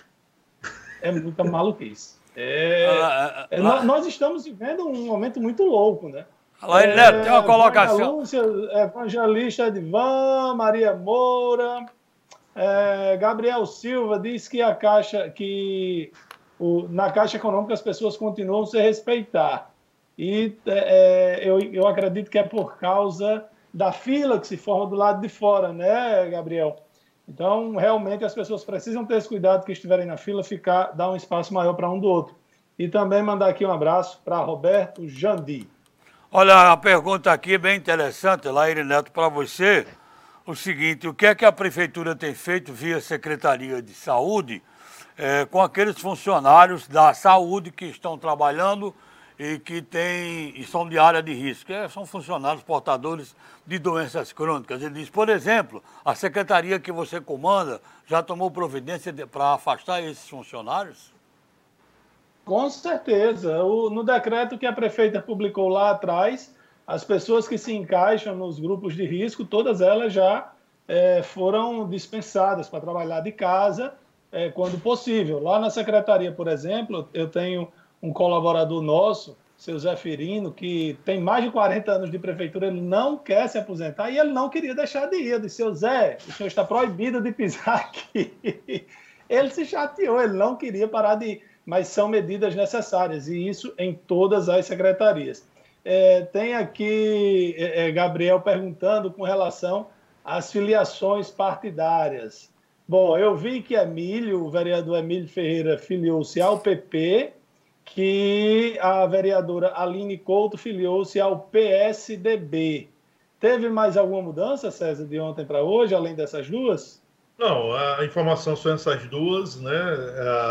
É muita maluquice. É, ah, é, nós estamos vivendo um momento muito louco, né? Lá, é, tem uma colocação. Lúcia, evangelista Edvan, Maria Moura, é, Gabriel Silva diz que a Caixa, que o, na Caixa Econômica as pessoas continuam se respeitar. E é, é, eu, eu acredito que é por causa da fila que se forma do lado de fora, né, Gabriel? Então, realmente, as pessoas precisam ter esse cuidado que estiverem na fila, ficar, dar um espaço maior para um do outro. E também mandar aqui um abraço para Roberto Jandi. Olha, a pergunta aqui é bem interessante, Laíre Neto, para você. O seguinte, o que é que a Prefeitura tem feito via Secretaria de Saúde é, com aqueles funcionários da saúde que estão trabalhando e que tem, e são de área de risco, é, são funcionários portadores de doenças crônicas. Ele diz, por exemplo, a secretaria que você comanda já tomou providência para afastar esses funcionários? Com certeza. O, no decreto que a prefeita publicou lá atrás, as pessoas que se encaixam nos grupos de risco, todas elas já é, foram dispensadas para trabalhar de casa é, quando possível. Lá na secretaria, por exemplo, eu tenho um colaborador nosso, seu Zé Firino, que tem mais de 40 anos de prefeitura, ele não quer se aposentar e ele não queria deixar de ir. Eu disse, seu Zé, o senhor está proibido de pisar aqui. Ele se chateou, ele não queria parar de ir, mas são medidas necessárias, e isso em todas as secretarias. É, tem aqui é, é Gabriel perguntando com relação às filiações partidárias. Bom, eu vi que Emílio, o vereador Emílio Ferreira, filiou-se ao PP que a vereadora Aline Couto filiou-se ao PSDB. Teve mais alguma mudança, César, de ontem para hoje, além dessas duas? Não, a informação são essas duas, né?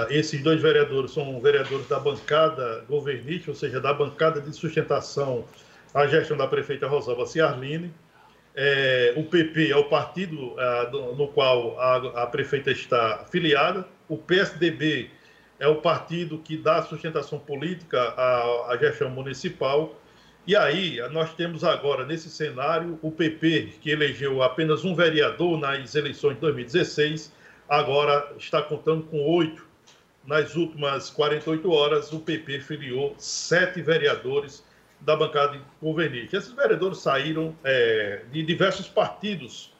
Esses dois vereadores são vereadores da bancada governista, ou seja, da bancada de sustentação à gestão da prefeita Rosalba Ciarline. É, o PP é o partido no qual a, a prefeita está filiada. O PSDB é o partido que dá sustentação política à, à gestão municipal. E aí, nós temos agora, nesse cenário, o PP, que elegeu apenas um vereador nas eleições de 2016, agora está contando com oito. Nas últimas 48 horas, o PP filiou sete vereadores da bancada governista. Esses vereadores saíram é, de diversos partidos,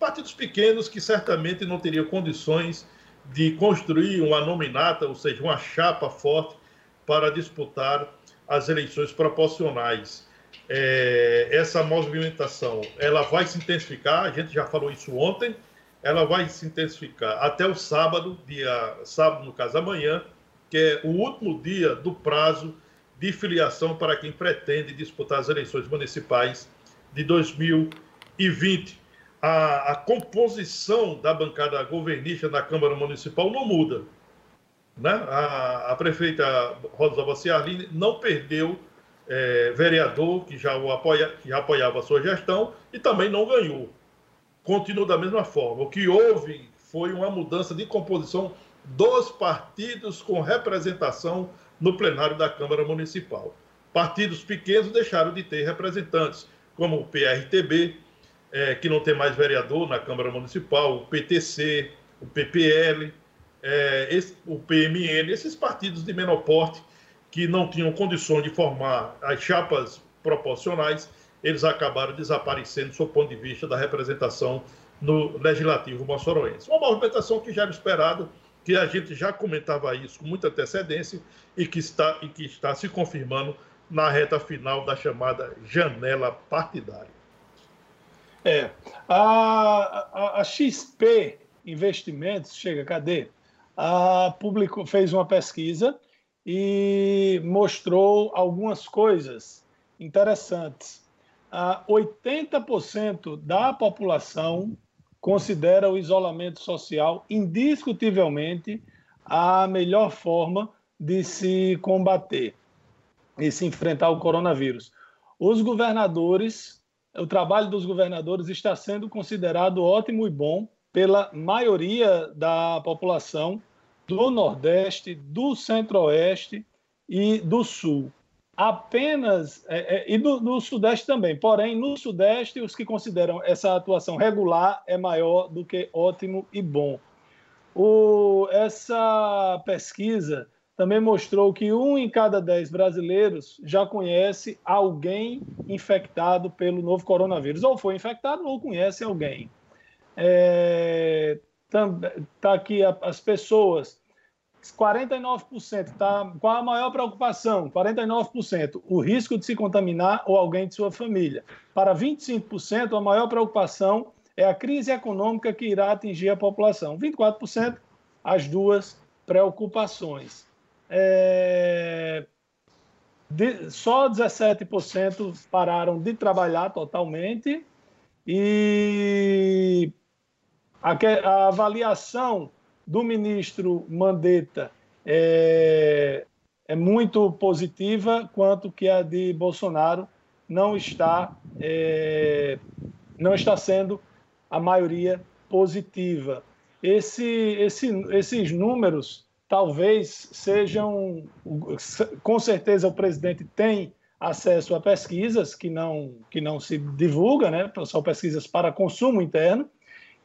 partidos pequenos que certamente não teriam condições de construir uma nominata, ou seja, uma chapa forte para disputar as eleições proporcionais. É, essa movimentação ela vai se intensificar, a gente já falou isso ontem, ela vai se intensificar até o sábado, dia sábado, no caso amanhã, que é o último dia do prazo de filiação para quem pretende disputar as eleições municipais de 2020 a, a composição da bancada governista na Câmara Municipal não muda. Né? A, a prefeita Rosa Ciarline não perdeu é, vereador que já, o apoia, que já apoiava a sua gestão e também não ganhou. Continua da mesma forma. O que houve foi uma mudança de composição dos partidos com representação no plenário da Câmara Municipal. Partidos pequenos deixaram de ter representantes, como o PRTB, é, que não tem mais vereador na Câmara Municipal, o PTC, o PPL, é, esse, o PMN, esses partidos de menor porte que não tinham condições de formar as chapas proporcionais, eles acabaram desaparecendo do ponto de vista da representação no Legislativo Moçoroense. Uma movimentação que já era esperada, que a gente já comentava isso com muita antecedência e que está, e que está se confirmando na reta final da chamada janela partidária. É. A, a, a XP Investimentos, chega, cadê? A, publicou, fez uma pesquisa e mostrou algumas coisas interessantes. A 80% da população considera o isolamento social indiscutivelmente a melhor forma de se combater e se enfrentar o coronavírus. Os governadores o trabalho dos governadores está sendo considerado ótimo e bom pela maioria da população do Nordeste, do Centro-Oeste e do Sul. Apenas, é, é, e do, do, Sudeste também, porém, no Sudeste, os que consideram essa atuação regular é maior do que ótimo e bom. O, essa pesquisa também mostrou que um em cada dez brasileiros já conhece alguém infectado pelo novo coronavírus, ou foi infectado ou conhece alguém. É, tá aqui as pessoas, 49%, tá, qual a maior preocupação? 49%, o risco de se contaminar ou alguém de sua família. Para 25%, a maior preocupação é a crise econômica que irá atingir a população. 24%, as duas preocupações. É... De... Só 17% pararam de trabalhar totalmente e a, a avaliação do ministro Mandetta é, é muito positiva, quanto que a de Bolsonaro não está, é, não está sendo a maioria positiva. Esse, esse, esses números talvez sejam, com certeza o presidente tem acesso a pesquisas que não, que não se divulga, né? são pesquisas para consumo interno,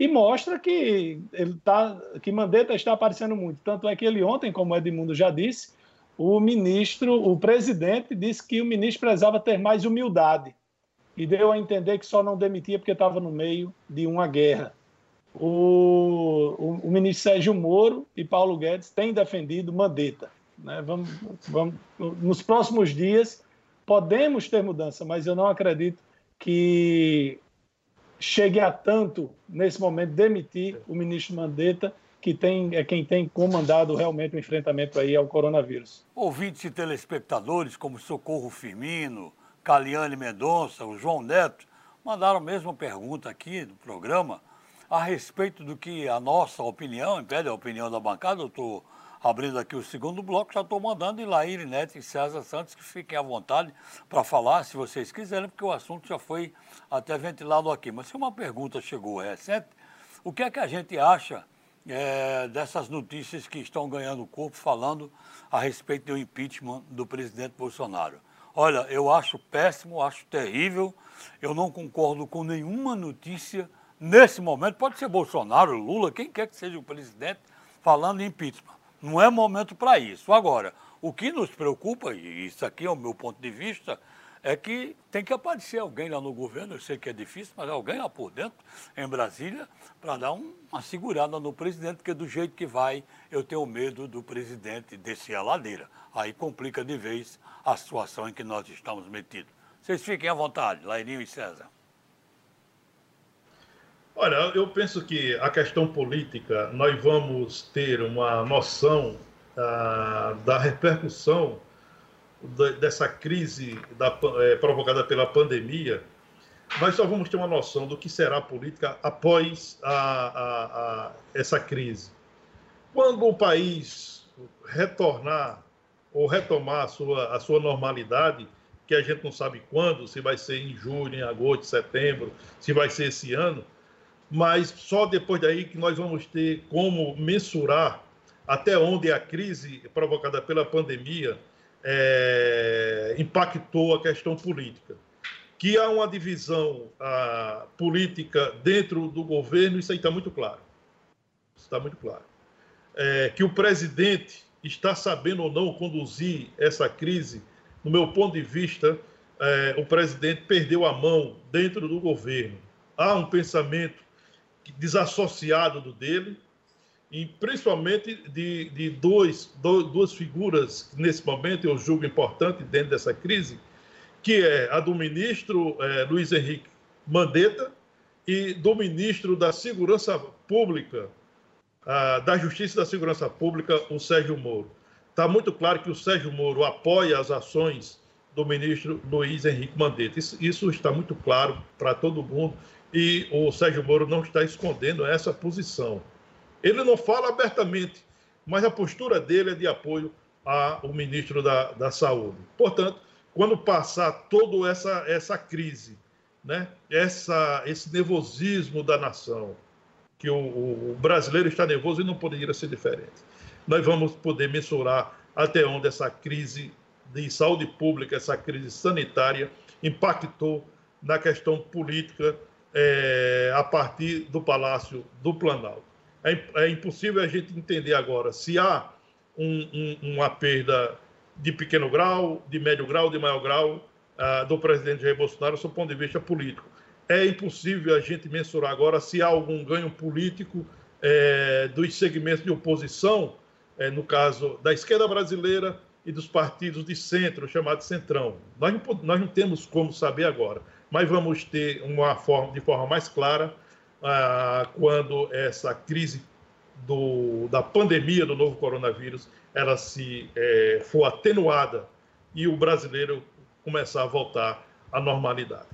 e mostra que ele tá, que Mandetta está aparecendo muito. Tanto é que ele ontem, como o Edmundo já disse, o ministro, o presidente disse que o ministro precisava ter mais humildade e deu a entender que só não demitia porque estava no meio de uma guerra. O, o, o, ministro Sérgio Moro e Paulo Guedes têm defendido Mandetta. Né? Vamos, vamos, nos próximos dias podemos ter mudança, mas eu não acredito que chegue a tanto, nesse momento, demitir o ministro Mandetta, que tem, é quem tem comandado realmente o enfrentamento aí ao coronavírus. Ouvintes e telespectadores como Socorro Firmino, Caliane Mendonça, o João Neto, mandaram a mesma pergunta aqui no programa a respeito do que a nossa opinião, impede a opinião da bancada. Estou abrindo aqui o segundo bloco, já estou mandando Ilair Neto e César Santos que fiquem à vontade para falar, se vocês quiserem, porque o assunto já foi até ventilado aqui. Mas se uma pergunta chegou recente, o que é que a gente acha é, dessas notícias que estão ganhando corpo falando a respeito do impeachment do presidente Bolsonaro? Olha, eu acho péssimo, acho terrível. Eu não concordo com nenhuma notícia nesse momento. Pode ser Bolsonaro, Lula, quem quer que seja o presidente, falando em impeachment. Não é momento para isso. Agora, o que nos preocupa, e isso aqui é o meu ponto de vista, é que tem que aparecer alguém lá no governo, eu sei que é difícil, mas alguém lá por dentro, em Brasília, para dar um, uma segurada no presidente, porque do jeito que vai, eu tenho medo do presidente descer a ladeira. Aí complica de vez a situação em que nós estamos metidos. Vocês fiquem à vontade, Lairinho e César. Olha, eu penso que a questão política, nós vamos ter uma noção ah, da repercussão dessa crise da, é, provocada pela pandemia, nós só vamos ter uma noção do que será a política após a, a, a, essa crise. Quando o país retornar ou retomar a sua, a sua normalidade, que a gente não sabe quando, se vai ser em julho, em agosto, setembro, se vai ser esse ano, mas só depois daí que nós vamos ter como mensurar até onde a crise provocada pela pandemia é, impactou a questão política. Que há uma divisão a, política dentro do governo, isso aí está muito claro. Está muito claro. É, que o presidente está sabendo ou não conduzir essa crise, no meu ponto de vista, é, o presidente perdeu a mão dentro do governo. Há um pensamento desassociado do dele, e principalmente de, de dois, duas figuras que nesse momento eu julgo importante dentro dessa crise, que é a do ministro é, Luiz Henrique Mandetta e do ministro da Segurança Pública, a, da Justiça e da Segurança Pública, o Sérgio Moro. Está muito claro que o Sérgio Moro apoia as ações do ministro Luiz Henrique Mandetta. Isso, isso está muito claro para todo mundo e o Sérgio Moro não está escondendo essa posição. Ele não fala abertamente, mas a postura dele é de apoio ao ministro da, da Saúde. Portanto, quando passar toda essa, essa crise, né, essa, esse nervosismo da nação, que o, o, brasileiro está nervoso e não poderia ser diferente, nós vamos poder mensurar até onde essa crise de saúde pública, essa crise sanitária, impactou na questão política é, a partir do Palácio do Planalto é, é impossível a gente entender agora se há um, um, uma perda de pequeno grau, de médio grau, de maior grau uh, do presidente Jair Bolsonaro, do ponto de vista político. É impossível a gente mensurar agora se há algum ganho político é, dos segmentos de oposição, é, no caso da esquerda brasileira e dos partidos de centro, chamados centrão. Nós não, nós não temos como saber agora, mas vamos ter uma forma, de forma mais clara ah, quando essa crise do, da pandemia do novo coronavírus ela se é, for atenuada e o brasileiro começar a voltar à normalidade.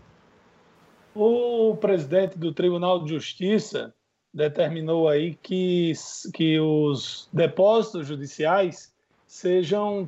O presidente do Tribunal de Justiça determinou aí que, que os depósitos judiciais sejam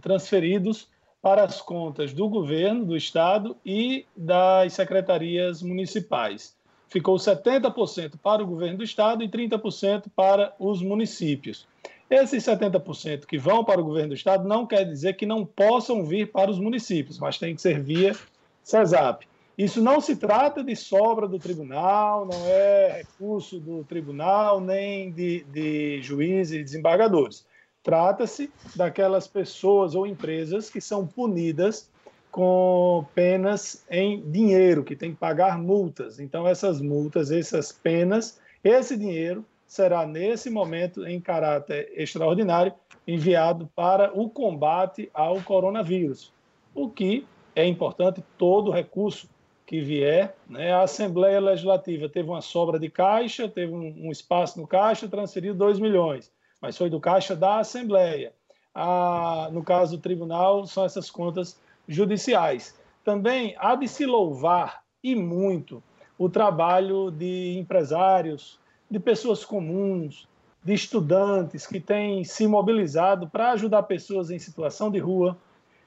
transferidos para as contas do governo, do estado e das secretarias municipais. Ficou 70% para o governo do estado e 30% para os municípios. Esses 70% que vão para o governo do estado não quer dizer que não possam vir para os municípios, mas tem que ser via CESAP. Isso não se trata de sobra do tribunal, não é recurso do tribunal, nem de, de juízes e desembargadores. Trata-se daquelas pessoas ou empresas que são punidas com penas em dinheiro, que tem que pagar multas. Então, essas multas, essas penas, esse dinheiro será, nesse momento, em caráter extraordinário, enviado para o combate ao coronavírus. O que é importante, todo recurso que vier. Né? A Assembleia Legislativa teve uma sobra de caixa, teve um, um espaço no caixa, transferiu 2 milhões, mas foi do caixa da Assembleia. A, no caso do tribunal, são essas contas judiciais. Também há de se louvar, e muito, o trabalho de empresários, de pessoas comuns, de estudantes que têm se mobilizado para ajudar pessoas em situação de rua,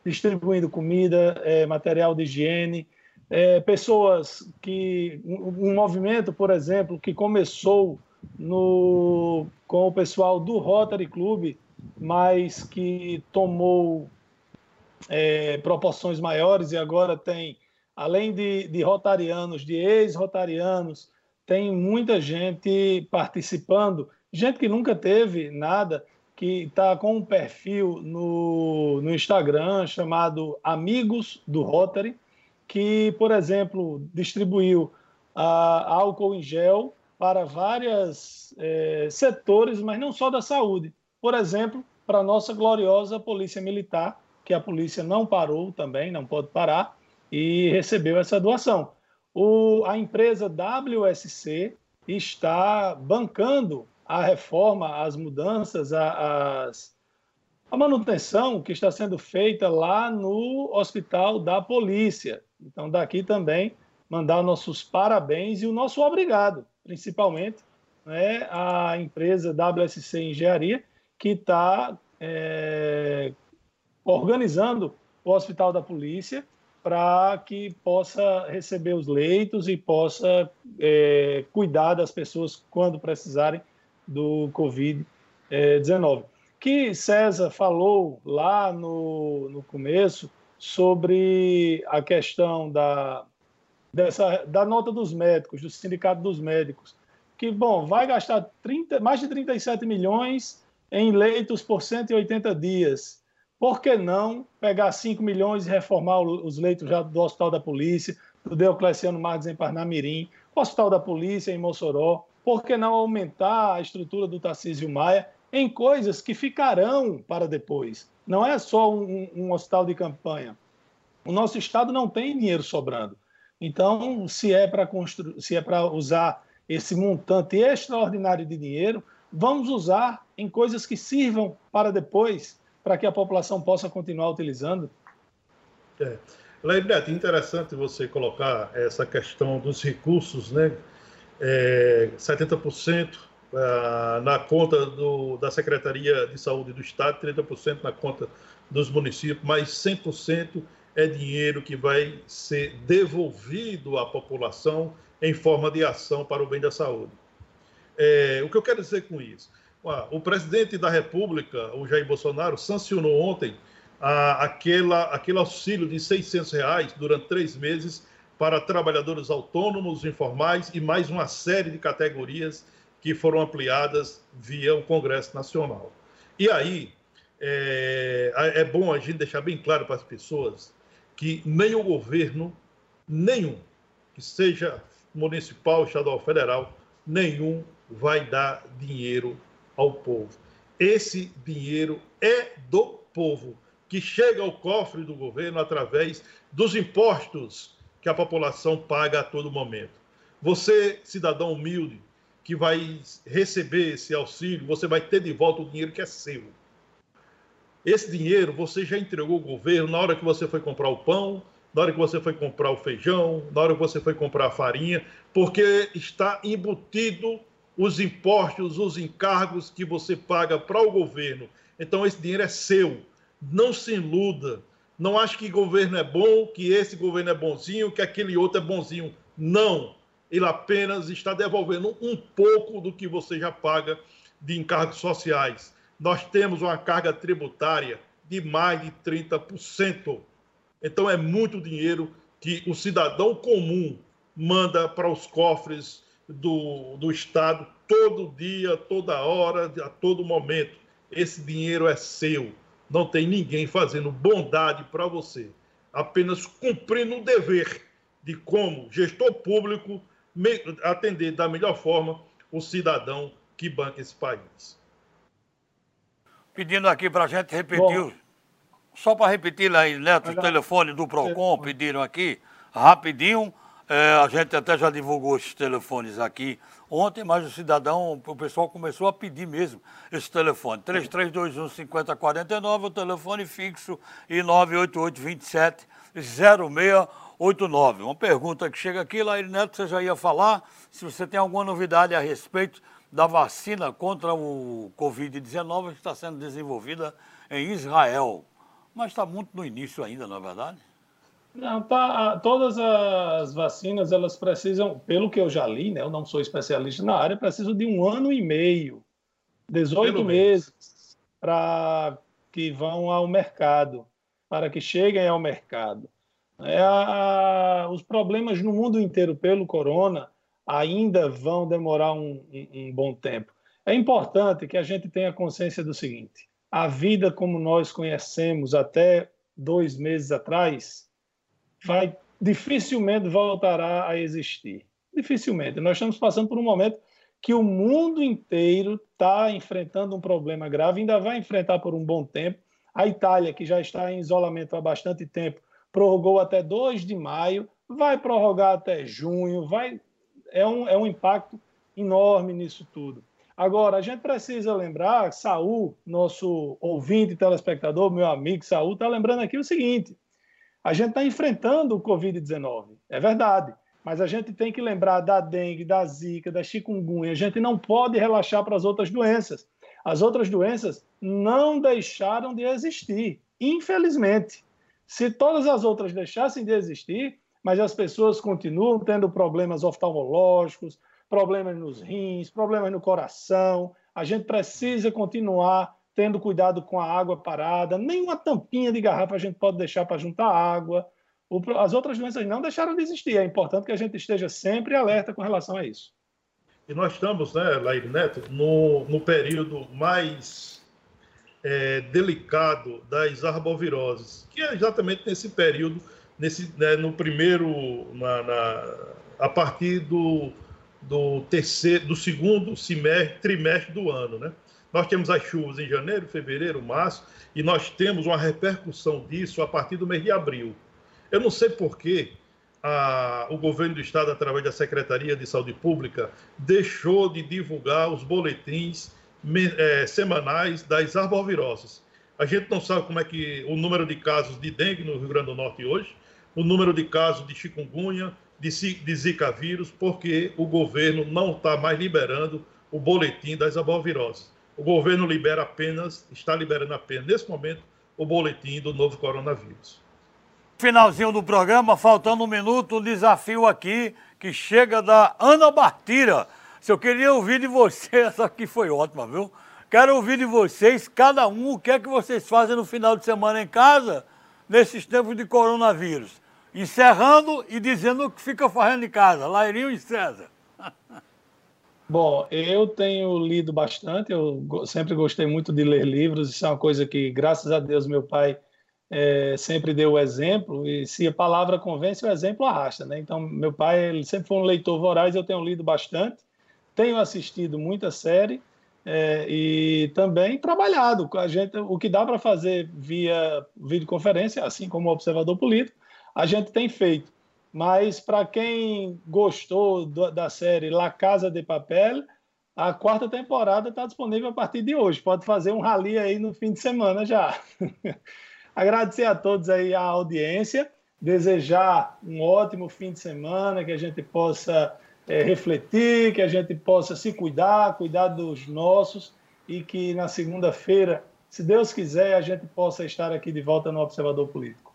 distribuindo comida, é, material de higiene, é, pessoas que. Um, um, movimento, por exemplo, que começou no, com o pessoal do Rotary Club, mas que tomou é, proporções maiores e agora tem, além de, de rotarianos, de ex-rotarianos, tem muita gente participando, gente que nunca teve nada, que está com um perfil no, no Instagram chamado Amigos do Rotary que, por exemplo, distribuiu a álcool em gel para vários é, setores, mas não só da saúde. Por exemplo, para a nossa gloriosa Polícia Militar, que a polícia não parou também, não pode parar, e recebeu essa doação. O, a empresa WSC está bancando a reforma, as mudanças, a, as, a manutenção que está sendo feita lá no Hospital da Polícia. Então, daqui também, mandar nossos parabéns e o nosso obrigado, principalmente né, à empresa WSC Engenharia, que está é, organizando o Hospital da Polícia para que possa receber os leitos e possa é, cuidar das pessoas quando precisarem do Covid-19. Que César falou lá no, no começo sobre a questão da, dessa, da nota dos médicos, do Sindicato dos Médicos, que, bom, vai gastar 30, mais de 37 milhões em leitos por 180 dias. Por que não pegar 5 milhões e reformar os leitos já do Hospital da Polícia, do Deocleciano Marques em Parnamirim, Hospital da Polícia em Mossoró? Por que não aumentar a estrutura do Tarcísio Maia em coisas que ficarão para depois? Não é só um, um hospital de campanha. O nosso Estado não tem dinheiro sobrando. Então, se é para constru... se é para usar esse montante extraordinário de dinheiro, vamos usar em coisas que sirvam para depois, para que a população possa continuar utilizando. É. Interessante você colocar essa questão dos recursos, né? É, 70% uh, na conta do, da Secretaria de Saúde do Estado, 30% na conta dos municípios, mas 100% é dinheiro que vai ser devolvido à população em forma de ação para o bem da saúde. É, o que eu quero dizer com isso? O presidente da República, o Jair Bolsonaro, sancionou ontem a, aquela, aquele auxílio de 600 reais durante três meses para trabalhadores autônomos, informais e mais uma série de categorias que foram ampliadas via o Congresso Nacional. E aí, é, é bom a gente deixar bem claro para as pessoas que nem o governo, nenhum, que seja municipal, estadual, federal, nenhum vai dar dinheiro ao povo. Esse dinheiro é do povo, que chega ao cofre do governo através dos impostos que a população paga a todo momento. Você, cidadão humilde, que vai receber esse auxílio, você vai ter de volta o dinheiro que é seu. Esse dinheiro você já entregou ao governo na hora que você foi comprar o pão, na hora que você foi comprar o feijão, na hora que você foi comprar a farinha, porque está embutido os impostos, os encargos que você paga para o governo. Então esse dinheiro é seu. Não se iluda. Não ache que governo é bom, que esse governo é bonzinho, que aquele outro é bonzinho. Não. Ele apenas está devolvendo um pouco do que você já paga de encargos sociais. Nós temos uma carga tributária de mais de 30%. Então é muito dinheiro que o cidadão comum manda para os cofres do, do Estado todo dia, toda hora, a todo momento. Esse dinheiro é seu. Não tem ninguém fazendo bondade para você. Apenas cumprindo o dever de como gestor público atender da melhor forma o cidadão que banca esse país. Pedindo aqui para a gente repetir Bom. Só para repetir aí, Neto, o telefone do PROCON, pediram aqui, rapidinho. É, a gente até já divulgou esses telefones aqui ontem, mas o cidadão, o pessoal começou a pedir mesmo esse telefone. 3321 5049, o telefone fixo, e 988 27 0689. Uma pergunta que chega aqui, Laíri Neto, você já ia falar, se você tem alguma novidade a respeito da vacina contra o Covid-19 que está sendo desenvolvida em Israel mas está muito no início ainda, não é verdade? Não, tá, todas as vacinas, elas precisam, pelo que eu já li, né, eu não sou especialista na área, precisam de um ano e meio, 18 meses, para que vão ao mercado, para que cheguem ao mercado. É, a, os problemas no mundo inteiro pelo corona ainda vão demorar um, um, um bom tempo. É importante que a gente tenha consciência do seguinte: a vida como nós conhecemos até dois meses atrás vai dificilmente voltará a existir. Dificilmente. Nós estamos passando por um momento que o mundo inteiro está enfrentando um problema grave, ainda vai enfrentar por um bom tempo. A Itália, que já está em isolamento há bastante tempo, prorrogou até 2 de maio, vai prorrogar até junho, vai é um, é um impacto enorme nisso tudo. Agora, a gente precisa lembrar, Saul, nosso ouvinte telespectador, meu amigo Saul, está lembrando aqui o seguinte: a gente está enfrentando o Covid-19, é verdade, mas a gente tem que lembrar da dengue, da zika, da chikungunya. A gente não pode relaxar para as outras doenças. As outras doenças não deixaram de existir, infelizmente. Se todas as outras deixassem de existir, mas as pessoas continuam tendo problemas oftalmológicos, problemas nos rins, problemas no coração. A gente precisa continuar tendo cuidado com a água parada. Nem uma tampinha de garrafa a gente pode deixar para juntar água. As outras doenças não deixaram de existir. É importante que a gente esteja sempre alerta com relação a isso. E nós estamos, né, Lair Neto, no, no período mais é, delicado das arboviroses, que é exatamente nesse período, nesse, né, no primeiro, na, na, a partir do do terceiro, do segundo semestre, trimestre do ano, né? Nós temos as chuvas em janeiro, fevereiro, março, e nós temos uma repercussão disso a partir do mês de abril. Eu não sei por que o governo do estado, através da Secretaria de Saúde Pública, deixou de divulgar os boletins é, semanais das arboviroses. A gente não sabe como é que o número de casos de dengue no Rio Grande do Norte hoje, o número de casos de chikungunya, de, de Zika vírus, porque o governo não está mais liberando o boletim das aboviroses. O governo libera apenas, está liberando apenas, nesse momento, o boletim do novo coronavírus. Finalzinho do programa, faltando um minuto, um desafio aqui que chega da Ana Bartira. Se eu queria ouvir de vocês, essa aqui foi ótima, viu? Quero ouvir de vocês, cada um, o que é que vocês fazem no final de semana em casa, nesses tempos de coronavírus. Encerrando e dizendo o que fica fazendo em casa. Lairinho e César. Bom, eu tenho lido bastante, eu sempre gostei muito de ler livros, isso é uma coisa que, graças a Deus, meu pai é, sempre deu o exemplo, e se a palavra convence, o exemplo arrasta, né? Então, meu pai, ele sempre foi um leitor voraz, eu tenho lido bastante, tenho assistido muita série é, e também trabalhado. A gente, o que dá para fazer via videoconferência, assim como observador político, a gente tem feito. Mas para quem gostou do, da série La Casa de Papel, a quarta temporada está disponível a partir de hoje. Pode fazer um rally aí no fim de semana já. Agradecer a todos aí a audiência, desejar um ótimo fim de semana, que a gente possa é, refletir, que a gente possa se cuidar, cuidar dos nossos e que na segunda-feira, se Deus quiser, a gente possa estar aqui de volta no Observador Político.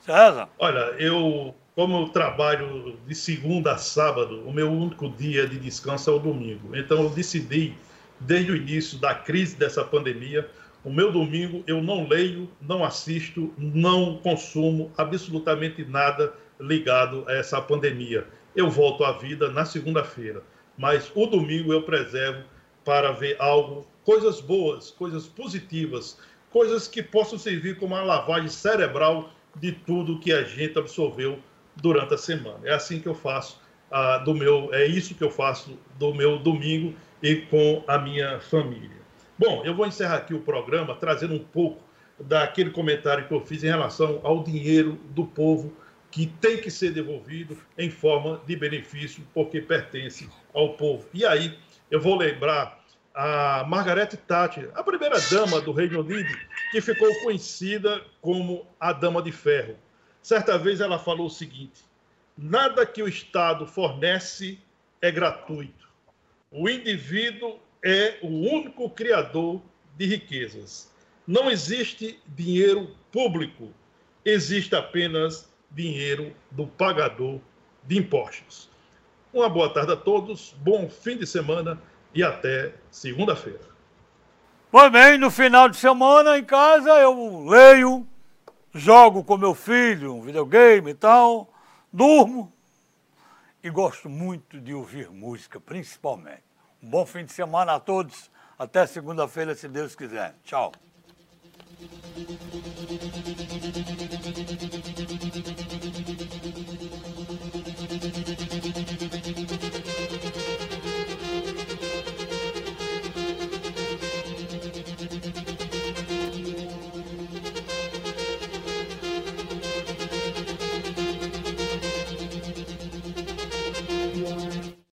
César? Olha, eu, como eu trabalho de segunda a sábado, o meu único dia de descanso é o domingo. Então eu decidi, desde o início da crise dessa pandemia, o meu domingo eu não leio, não assisto, não consumo absolutamente nada ligado a essa pandemia. Eu volto à vida na segunda-feira, mas o domingo eu preservo para ver algo, coisas boas, coisas positivas, coisas que possam servir como uma lavagem cerebral de tudo que a gente absorveu durante a semana. É assim que eu faço ah, do meu, é isso que eu faço do meu domingo e com a minha família. Bom, eu vou encerrar aqui o programa trazendo um pouco daquele comentário que eu fiz em relação ao dinheiro do povo que tem que ser devolvido em forma de benefício porque pertence ao povo. E aí eu vou lembrar a Margaret Thatcher, a primeira dama do Reino Unido, que ficou conhecida como a Dama de Ferro. Certa vez ela falou o seguinte: nada que o Estado fornece é gratuito. O indivíduo é o único criador de riquezas. Não existe dinheiro público, existe apenas dinheiro do pagador de impostos. Uma boa tarde a todos, bom fim de semana e até segunda-feira. Pois bem, no final de semana em casa eu leio, jogo com meu filho um videogame e tal, durmo e gosto muito de ouvir música, principalmente. Um bom fim de semana a todos. Até segunda-feira, se Deus quiser. Tchau.